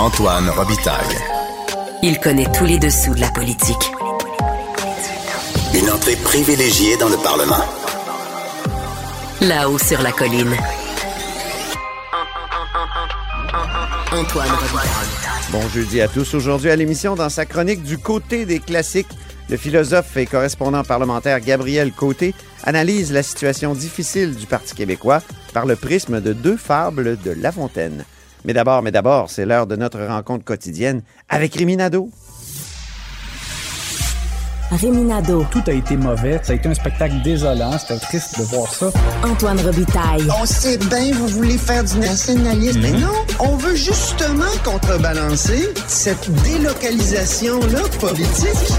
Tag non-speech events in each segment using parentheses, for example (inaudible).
Antoine Robitaille. Il connaît tous les dessous de la politique. Une entrée privilégiée dans le Parlement. Là-haut sur la colline. Antoine Robitaille. Bon jeudi à tous. Aujourd'hui à l'émission, dans sa chronique du côté des classiques, le philosophe et correspondant parlementaire Gabriel Côté analyse la situation difficile du Parti québécois par le prisme de deux fables de La Fontaine. Mais d'abord, mais d'abord, c'est l'heure de notre rencontre quotidienne avec Rémi Nadeau. Réminado. Tout a été mauvais. Ça a été un spectacle désolant. C'était triste de voir ça. Antoine Robitaille. On sait bien, vous voulez faire du nationalisme. Mais non, on veut justement contrebalancer cette délocalisation-là politique.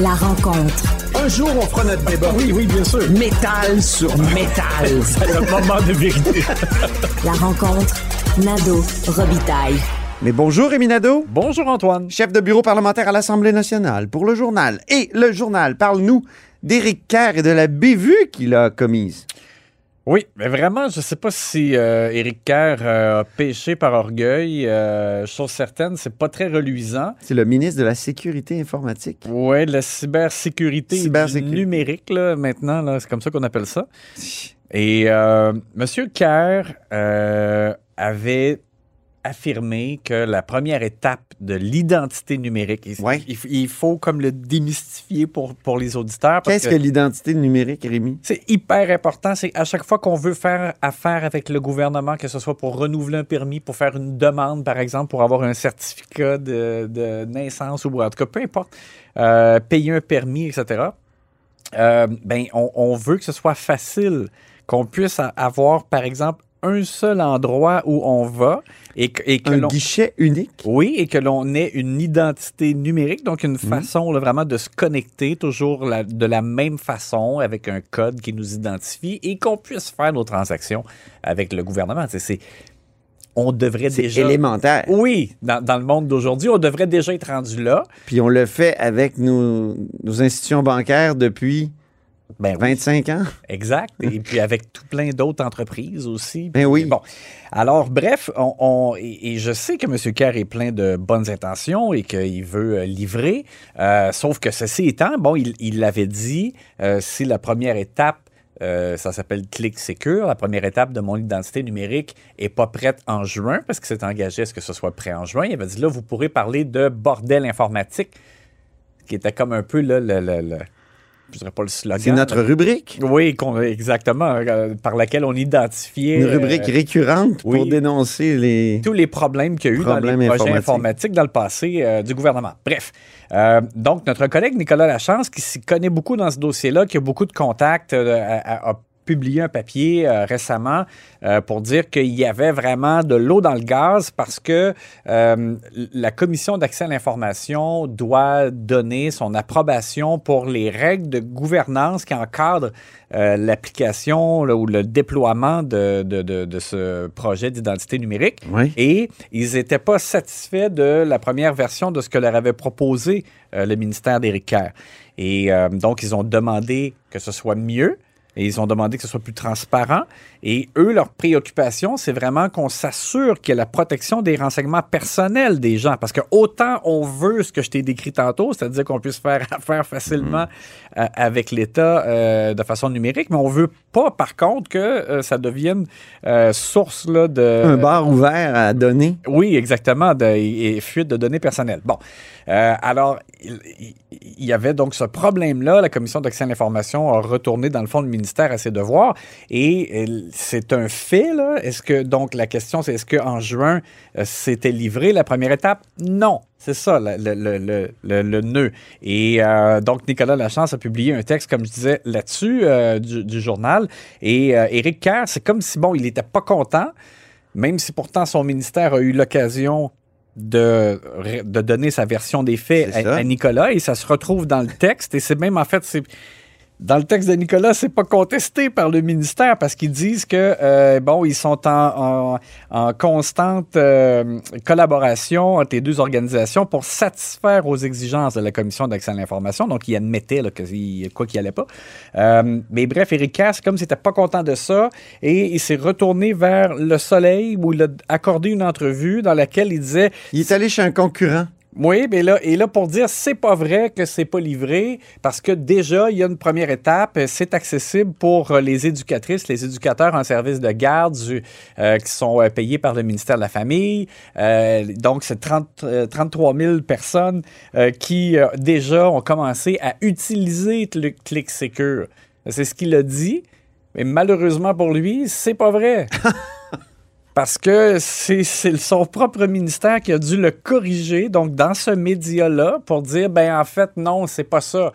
La rencontre. Un jour, on fera notre débat. Oui, oui, bien sûr. Métal sur métal. (laughs) C'est le moment de vérité. La rencontre. Nado Robitaille. Mais bonjour Rémi Nadeau, Bonjour, Antoine. chef de bureau parlementaire à l'Assemblée nationale pour le journal. Et le journal, parle-nous d'Éric Kerr et de la bévue qu'il a commise. Oui, mais vraiment, je sais pas si euh, Éric Kerr euh, a péché par orgueil. Euh, chose certaine, c'est pas très reluisant. C'est le ministre de la Sécurité informatique. Ouais, de la cybersécurité, et du Cybersécurité. numérique, là, maintenant, là, c'est comme ça qu'on appelle ça. Et euh, M. Kerr euh, avait affirmé que la première étape de l'identité numérique, il, Ouais. il- il faut comme le démystifier pour, pour les auditeurs. Qu'est-ce que l'identité numérique, Rémi? c'est hyper important. C'est à chaque fois qu'on veut faire affaire avec le gouvernement, que ce soit pour renouveler un permis, pour faire une demande, par exemple, pour avoir un certificat de, de naissance ou en tout cas, peu importe, euh, payer un permis, etc. euh, ben, on, on veut que ce soit facile, qu'on puisse avoir, par exemple, un seul endroit où on va et que, et que Un guichet unique? oui, et que l'on ait une identité numérique, donc une Mhm. façon là, vraiment de se connecter toujours la- de la même façon avec un code qui nous identifie et qu'on puisse faire nos transactions avec le gouvernement. C'est- on devrait déjà... élémentaire. Oui, dans, dans le monde d'aujourd'hui, on devrait déjà être rendu là. Puis on le fait avec nos, nos institutions bancaires depuis Ben oui, 25 ans? Exact. Et puis avec tout plein d'autres entreprises aussi. Ben oui. Bon. Alors, bref, on, on- et, et je sais que M. Kerr est plein de bonnes intentions et qu'il veut euh, livrer. Euh, sauf que ceci étant, bon, il l'avait dit, euh, si la première étape, euh, ça s'appelle Click Secure, la première étape de mon identité numérique est pas prête en juin, parce qu'il s'est engagé à ce que ce soit prêt en juin. Il avait dit, là, vous pourrez parler de bordel informatique, qui était comme un peu là, le, le- le- je dirais pas le slogan. C'est notre rubrique. Oui, exactement, euh, par laquelle on identifiait Une euh, rubrique récurrente pour oui. dénoncer les. tous les problèmes qu'il y a eu dans les projets informatiques. dans le passé euh, du gouvernement. Bref, donc notre collègue Nicolas Lachance, qui s'y connaît beaucoup dans ce dossier-là, qui a beaucoup de contacts, a publié un papier euh, récemment euh, pour dire qu'il y avait vraiment de l'eau dans le gaz parce que euh, la commission d'accès à l'information doit donner son approbation pour les règles de gouvernance qui encadrent l'application ou le déploiement de, de- de- de ce projet d'identité numérique. Oui. Et ils n'étaient pas satisfaits de la première version de ce que leur avait proposé le ministère d'Éric Kerr. Et donc, ils ont demandé que ce soit mieux. Et ils ont demandé que ce soit plus transparent. Et eux, leur préoccupation, c'est vraiment qu'on s'assure qu'il y a la protection des renseignements personnels des gens. Parce que autant on veut ce que je t'ai décrit tantôt, c'est-à-dire qu'on puisse faire (laughs) affaire facilement euh, avec l'État euh, de façon numérique, mais on veut pas, par contre, que euh, ça devienne source là, de... Un bar ouvert à donner. Oui, exactement, de, et, et fuite de données personnelles. Bon, alors, il, il- il y avait donc ce problème-là. La Commission d'accès à l'information a retourné, dans le fond, le ministère à ses devoirs. Et euh, c'est un fait, là. Est-ce que, donc, la question, c'est est-ce qu'en juin, euh, c'était livré la première étape? Non. C'est ça, le, le, le, le, nœud. Et euh, donc, Nicolas Lachance a publié un texte, comme je disais, là-dessus, euh, du, du journal. Et euh, Éric Kerr, c'est comme si, bon, il n'était pas content, même si pourtant son ministère a eu l'occasion de, de donner sa version des faits à, à Nicolas et ça se retrouve dans le texte et c'est même en fait c'est dans le texte de Nicolas, c'est pas contesté par le ministère parce qu'ils disent que euh, bon, ils sont en, constante euh, collaboration entre les deux organisations pour satisfaire aux exigences de la commission d'accès à l'information. Donc, ils admettaient que quoi qu'il allait pas. Euh, mais bref, Eric Cass, comme s'il n'était pas content de ça, et il s'est retourné vers le Soleil où il a accordé une entrevue dans laquelle il disait Il est allé chez un concurrent. Oui, mais là, et là, pour dire, c'est pas vrai que c'est pas livré, parce que déjà, il y a une première étape, euh, c'est accessible pour euh, les éducatrices, les éducateurs en service de garde euh, qui sont payés par le ministère de la Famille. Donc, c'est 30, euh, 33 000 personnes qui, déjà, ont commencé à utiliser le Click Secure. C'est ce qu'il a dit, mais malheureusement pour lui, c'est pas vrai. (laughs) Parce que c'est son propre ministère qui a dû le corriger, donc dans ce média-là, pour dire, ben en fait, non, c'est pas ça.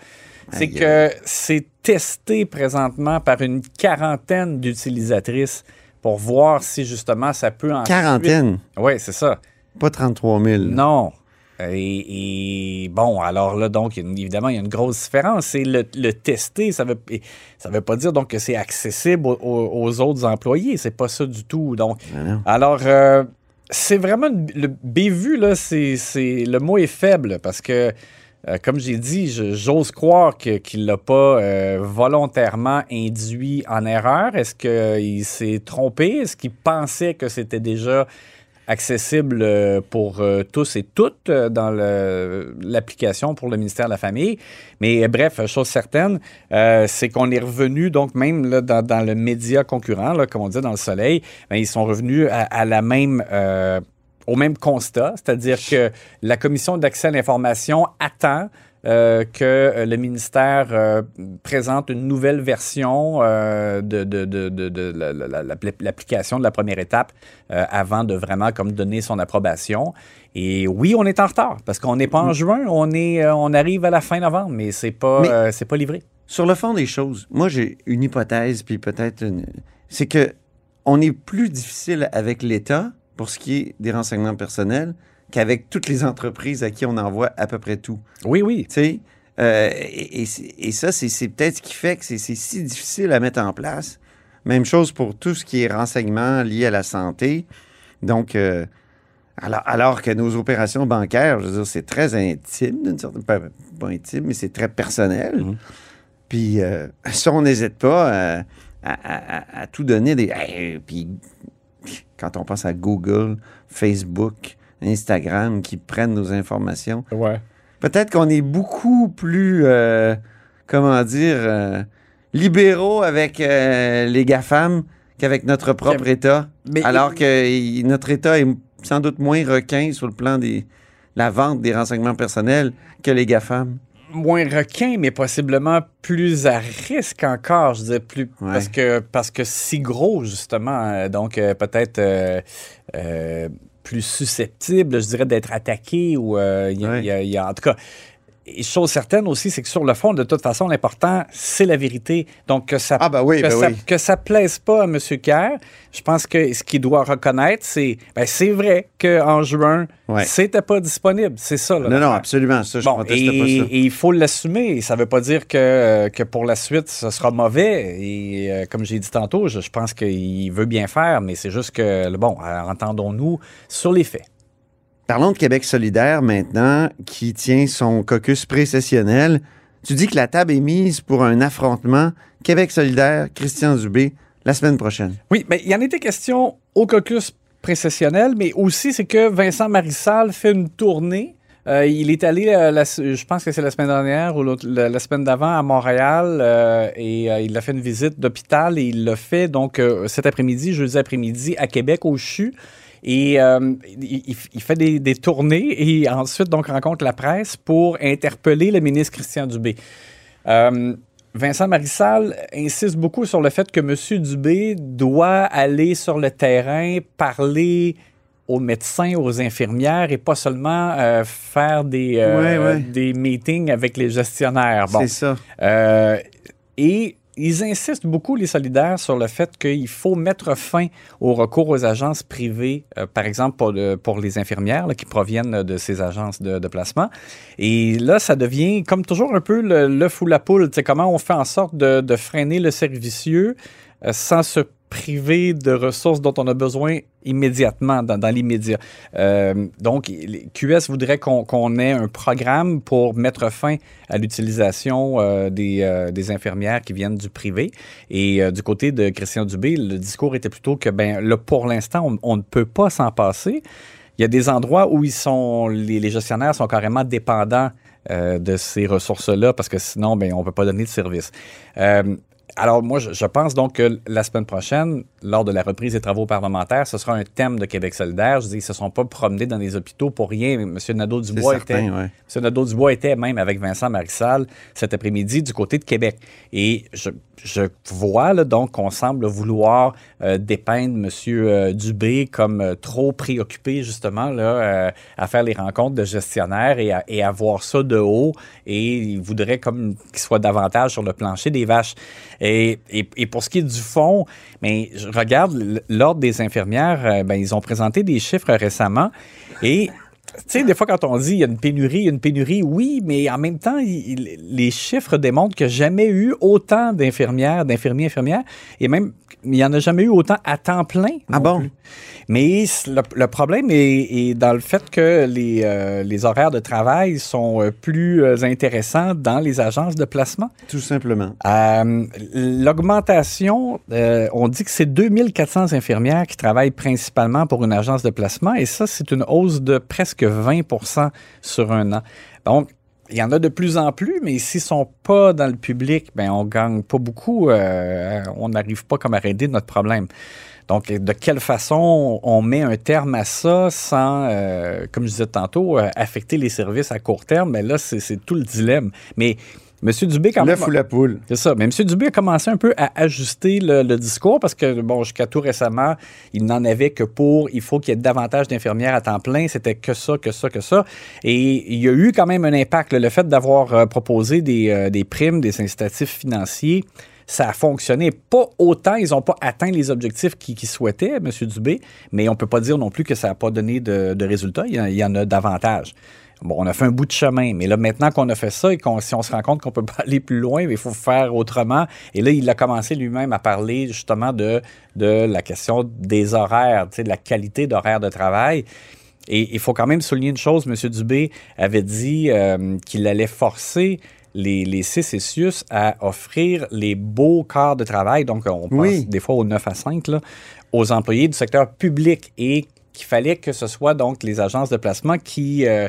C'est que c'est testé présentement par une quarantaine d'utilisatrices pour voir si justement ça peut en. Quarantaine, Oui, c'est ça. pas 33 000. Non. Et, et bon, alors là, donc, évidemment, il y a une grosse différence. C'est le, le tester, ça veut, ça veut pas dire donc que c'est accessible aux, autres employés. C'est pas ça du tout. Donc, alors, euh, c'est vraiment le bévu, là, c'est, le mot est faible parce que, euh, comme j'ai dit, j'ose croire qu'il l'a pas euh, volontairement induit en erreur. Est-ce qu'il s'est trompé? Est-ce qu'il pensait que c'était déjà accessible euh, pour euh, tous et toutes euh, dans l'application pour le ministère de la Famille. Mais bref, chose certaine, c'est qu'on est revenu, donc même dans, le média concurrent, comme on dit dans le Soleil, ben, ils sont revenus à, la même... au même constat, c'est-à-dire que la commission d'accès à l'information attend euh, que euh, le ministère euh, présente une nouvelle version euh, de, de- de- de- de la- l'application de la première étape avant de vraiment comme donner son approbation. Et oui, on est en retard parce qu'on n'est pas en juin, on est, on arrive à la fin novembre, mais c'est pas, c'est pas livré. Sur le fond des choses, moi j'ai une hypothèse, puis peut-être une... C'est que on est plus difficile avec l'État pour ce qui est des renseignements personnels qu'avec toutes les entreprises à qui on envoie à peu près tout. Oui, oui. Tu sais, euh, et, et c'est- et ça, c'est peut-être ce qui fait que c'est si difficile à mettre en place. Même chose pour tout ce qui est renseignements liés à la santé. Donc, euh, alors, alors que nos opérations bancaires, je veux dire, c'est très intime, d'une certaine pas, pas intime, mais c'est très personnel. Puis, euh, ça, on n'hésite pas euh, à, à- à- à tout donner. Des, Hey, puis, quand on pense à Google, Facebook, Instagram, qui prennent nos informations, Ouais. Peut-être qu'on est beaucoup plus, euh, comment dire, euh, libéraux avec euh, les GAFAM qu'avec notre propre État. Mais- alors que notre État est sans doute moins requin sur le plan de la vente des renseignements personnels que les GAFAM. moins requin, mais possiblement plus à risque encore, je disais plus Ouais. parce que parce que si gros justement, donc peut-être plus susceptible, je dirais, d'être attaqué ou euh, il y a- Ouais. il y a- il y a- en tout cas. Et chose certaine aussi, c'est que sur le fond, de toute façon, l'important, c'est la vérité. Donc, que ça, Ah, ben oui, que, ben ça oui. que ça plaise pas à M. Kerr, je pense que ce qu'il doit reconnaître, c'est ben, c'est vrai qu'en juin, Ouais. c'était pas disponible. C'est ça. là, Non, non, absolument. Ça, je Bon, proteste et, pas ça. et il faut l'assumer. Ça ne veut pas dire que, que pour la suite, ce sera mauvais. Et euh, comme j'ai dit tantôt, je, je pense qu'il veut bien faire, mais c'est juste que, bon, euh, entendons-nous sur les faits. Parlons de Québec solidaire maintenant, qui tient son caucus précessionnel Tu dis que la table est mise pour un affrontement Québec solidaire, Christian Dubé, la semaine prochaine. Oui, mais il y en était question au caucus précessionnel, mais aussi c'est que Vincent Marissal fait une tournée. Euh, il est allé, euh, je pense que c'est la semaine dernière ou la, semaine d'avant à Montréal euh, et il a fait une visite d'hôpital et il l'a fait donc cet après-midi, jeudi après-midi à Québec au CHU. Et euh, il, fait des, des tournées et ensuite donc rencontre la presse pour interpeller le ministre Christian Dubé. Euh, Vincent Marissal insiste beaucoup sur le fait que M. Dubé doit aller sur le terrain, parler aux médecins, aux infirmières et pas seulement euh, faire des, euh, Ouais, ouais. des meetings avec les gestionnaires. Bon. C'est ça. Euh, et ils insistent beaucoup, les solidaires, sur le fait qu'il faut mettre fin au recours aux agences privées, euh, par exemple pour, le- pour les infirmières qui proviennent de ces agences de, placement. Et là, ça devient comme toujours un peu le- l'œuf ou la poule. Comment on fait en sorte de, de freiner le servicieux euh, sans se priver de ressources dont on a besoin immédiatement, dans, l'immédiat. Euh, donc, QS voudrait qu'on ait un programme pour mettre fin à l'utilisation euh, des, euh, des infirmières qui viennent du privé. Et du côté de Christian Dubé, le discours était plutôt que, ben là, pour l'instant, on, ne peut pas s'en passer. Il y a des endroits où ils sont, les, gestionnaires sont carrément dépendants de ces ressources-là parce que sinon, ben, on ne peut pas donner de service. Alors, moi, je, je pense donc que la semaine prochaine, lors de la reprise des travaux parlementaires, ce sera un thème de Québec solidaire. Je dis, ils ne se sont pas promenés dans les hôpitaux pour rien. M. Nadeau-Dubois était, ouais. M. Nadeau-Dubois était même avec Vincent Marissal cet après-midi du côté de Québec. Et je, je vois là, donc qu'on semble vouloir euh, dépeindre M. euh, Dubé comme euh, trop préoccupé justement là, euh, à faire les rencontres de gestionnaires et à, et à voir ça de haut. Et il voudrait comme qu'il soit davantage sur le plancher des vaches. Et, et, et pour ce qui est du fond, mais je regarde l'ordre des infirmières, euh, ben, ils ont présenté des chiffres récemment et tu sais, des fois, quand on dit il y a une pénurie, il y a une pénurie, oui, mais en même temps, il- les chiffres démontrent qu'il n'y a jamais eu autant d'infirmières, d'infirmiers, infirmières, et même, il n'y en a jamais eu autant à temps plein. Ah bon? plus. Mais le, le problème est, est dans le fait que les, euh, les horaires de travail sont euh, plus euh, intéressants dans les agences de placement. Tout simplement. Euh, L'augmentation, euh, on dit que c'est 2400 infirmières qui travaillent principalement pour une agence de placement et ça, c'est une hausse de presque 20% sur un an. Donc, il y en a de plus en plus, mais s'ils sont pas dans le public, ben on gagne pas beaucoup. euh, on n'arrive pas comme à régler notre problème. Donc, de quelle façon on met un terme à ça sans, euh, comme je disais tantôt, euh, affecter les services à court terme? Mais là, c'est c'est tout le dilemme. Mais M. Dubé, quand même. La poule. C'est ça. Mais M. Dubé a commencé un peu à ajuster le, le discours parce que, bon, jusqu'à tout récemment, il n'en avait que pour il faut qu'il y ait davantage d'infirmières à temps plein. C'était que ça, que ça, que ça. Et il y a eu quand même un impact. là. Le fait d'avoir euh, proposé des, euh, des primes, des incitatifs financiers, ça a fonctionné. Pas autant, ils n'ont pas atteint les objectifs qu'ils souhaitaient, M. Dubé, mais on ne peut pas dire non plus que ça n'a pas donné de, de résultats. Il y, en, il y en a davantage. Bon, on a fait un bout de chemin, mais là, maintenant qu'on a fait ça et qu'on, si on se rend compte qu'on peut pas (laughs) aller plus loin, il faut faire autrement. Et là, il a commencé lui-même à parler justement de, de la question des horaires, de la qualité d'horaire de travail. Et il faut quand même souligner une chose, M. Dubé avait dit euh, qu'il allait forcer les, les CCCIUS à offrir les beaux quarts de travail, donc on pense Oui. des fois au 9 à 5, là, aux employés du secteur public et qu'il fallait que ce soit donc les agences de placement qui, euh,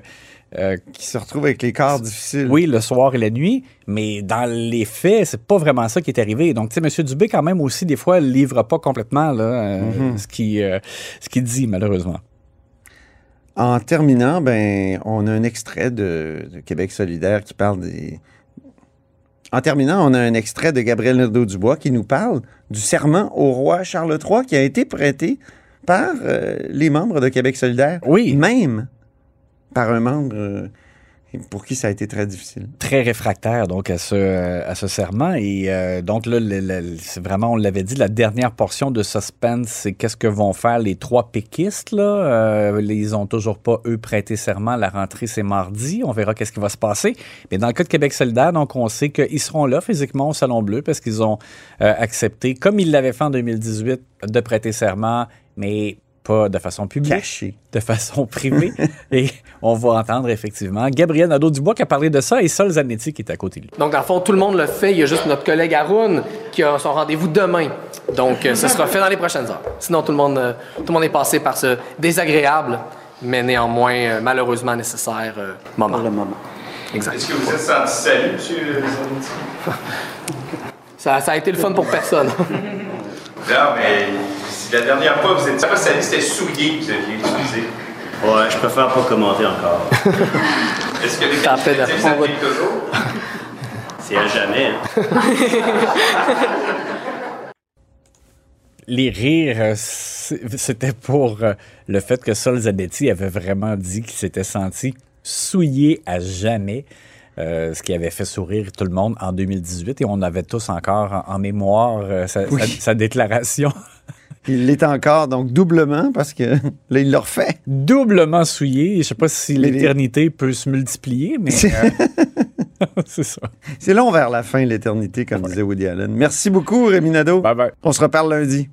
euh, Qui se retrouve avec les corps difficiles. oui, le soir et la nuit, mais dans les faits, c'est pas vraiment ça qui est arrivé. Donc, tu sais, M. Dubé, quand même, aussi, des fois, livre pas complètement là, euh, ce qu'il euh, ce qu'il dit, malheureusement. En terminant, ben, on a un extrait de, de Québec solidaire qui parle des. En terminant, on a un extrait de Gabriel Nadeau-Dubois qui nous parle du serment au roi Charles III qui a été prêté par les membres de Québec solidaire. Oui. Même par un membre euh, pour qui ça a été très difficile. Très réfractaire, donc, à ce, euh, à ce serment. Et euh, donc, là, c'est vraiment, on l'avait dit, la dernière portion de suspense, c'est qu'est-ce que vont faire les trois péquistes, là? Euh, ils ont toujours pas, eux, prêté serment. La rentrée, c'est mardi. On verra qu'est-ce qui va se passer. Mais dans le cas de Québec solidaire, donc, on sait qu'ils seront là physiquement au Salon Bleu parce qu'ils ont euh, accepté, comme ils l'avaient fait en 2018, de prêter serment. Mais pas de façon publique, Caché. de façon privée. (laughs) et on va entendre effectivement Gabriel Nadeau-Dubois qui a parlé de ça et Sol Zanetti qui est à côté de lui. Donc, dans le fond, tout le monde le fait. Il y a juste notre collègue Haroun qui a son rendez-vous demain. Donc, euh, ce sera fait dans les prochaines heures. Sinon, tout le monde, euh, tout le monde est passé par ce désagréable, mais néanmoins euh, malheureusement nécessaire euh, moment. Pour le moment. Exact. Est-ce que vous êtes senti salut, M. Zanetti? (laughs) Ça, ça a été le fun pour personne. Non, mais si la dernière fois vous étiez pas salut, c'était souillé que vous aviez utilisé. Ouais, je préfère pas commenter encore. (laughs) Est-ce que les Ça fait de- qualificatifs on va- toujours? (laughs) C'est à jamais. hein. Les rires, euh, c'était pour euh, le fait que Sol Zanetti avait vraiment dit qu'il s'était senti souillé à jamais. euh, ce qui avait fait sourire tout le monde en 2018 et on avait tous encore en, en mémoire euh, sa, Oui. sa- sa déclaration (laughs) Il l'est encore, donc doublement, parce que (laughs) là, il l'a refait. doublement souillé. Je sais pas si les- l'éternité peut se multiplier, mais euh, (laughs) (laughs) c'est ça. C'est long vers la fin, l'éternité, comme disait Woody Allen. Merci beaucoup, Rémi Nadeau. Bye bye. On se reparle lundi.